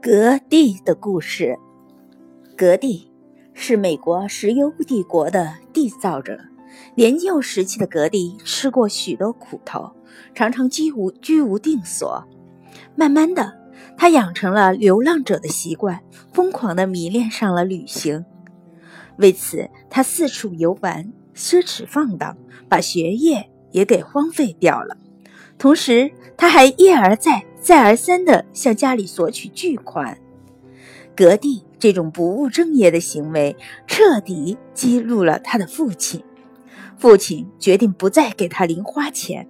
格蒂的故事。格蒂是美国石油帝国的缔造者。年幼时期的格蒂吃过许多苦头，常常居无居无定所。慢慢的，他养成了流浪者的习惯，疯狂的迷恋上了旅行。为此，他四处游玩，奢侈放荡，把学业也给荒废掉了。同时，他还一而再、再而三地向家里索取巨款。格蒂这种不务正业的行为彻底激怒了他的父亲，父亲决定不再给他零花钱。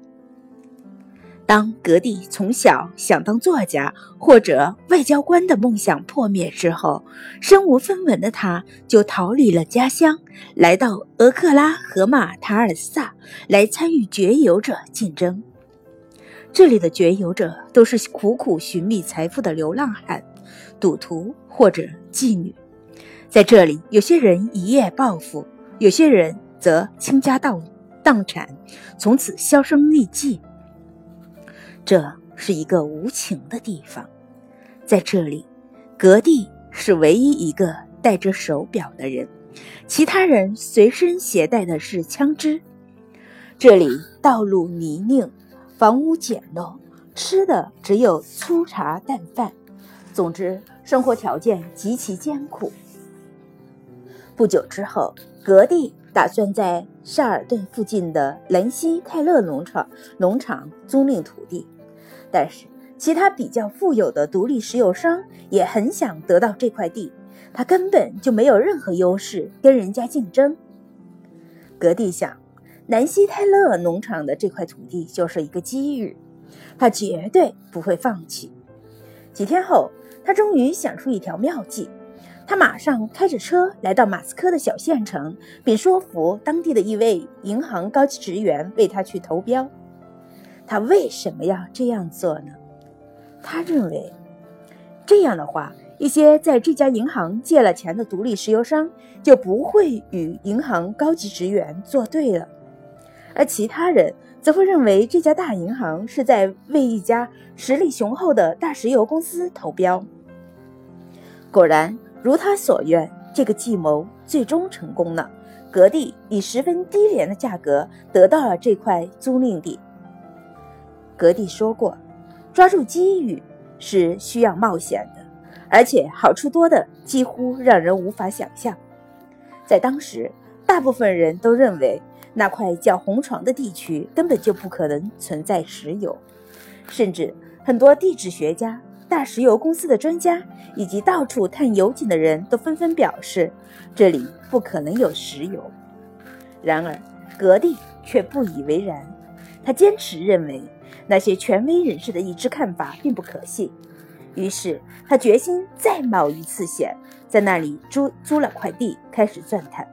当格蒂从小想当作家或者外交官的梦想破灭之后，身无分文的他就逃离了家乡，来到俄克拉荷马塔尔萨来参与绝游者竞争。这里的绝游者都是苦苦寻觅财富的流浪汉、赌徒或者妓女。在这里，有些人一夜暴富，有些人则倾家荡荡产，从此销声匿迹。这是一个无情的地方。在这里，格蒂是唯一一个戴着手表的人，其他人随身携带的是枪支。这里道路泥泞。房屋简陋，吃的只有粗茶淡饭。总之，生活条件极其艰苦。不久之后，格蒂打算在沙尔顿附近的兰西泰勒农场农场租赁土地，但是其他比较富有的独立石油商也很想得到这块地，他根本就没有任何优势跟人家竞争。格蒂想。南希泰勒农场的这块土地就是一个机遇，他绝对不会放弃。几天后，他终于想出一条妙计，他马上开着车来到马斯科的小县城，并说服当地的一位银行高级职员为他去投标。他为什么要这样做呢？他认为，这样的话，一些在这家银行借了钱的独立石油商就不会与银行高级职员作对了。而其他人则会认为这家大银行是在为一家实力雄厚的大石油公司投标。果然，如他所愿，这个计谋最终成功了。格蒂以十分低廉的价格得到了这块租赁地。格蒂说过，抓住机遇是需要冒险的，而且好处多的几乎让人无法想象。在当时，大部分人都认为。那块叫红床的地区根本就不可能存在石油，甚至很多地质学家、大石油公司的专家以及到处探油井的人都纷纷表示，这里不可能有石油。然而，格蒂却不以为然，他坚持认为那些权威人士的一致看法并不可信。于是，他决心再冒一次险，在那里租租了块地，开始钻探。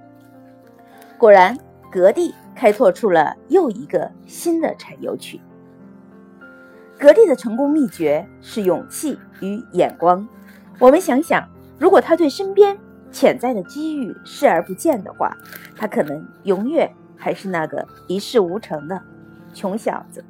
果然。格蒂开拓出了又一个新的产油区。格蒂的成功秘诀是勇气与眼光。我们想想，如果他对身边潜在的机遇视而不见的话，他可能永远还是那个一事无成的穷小子。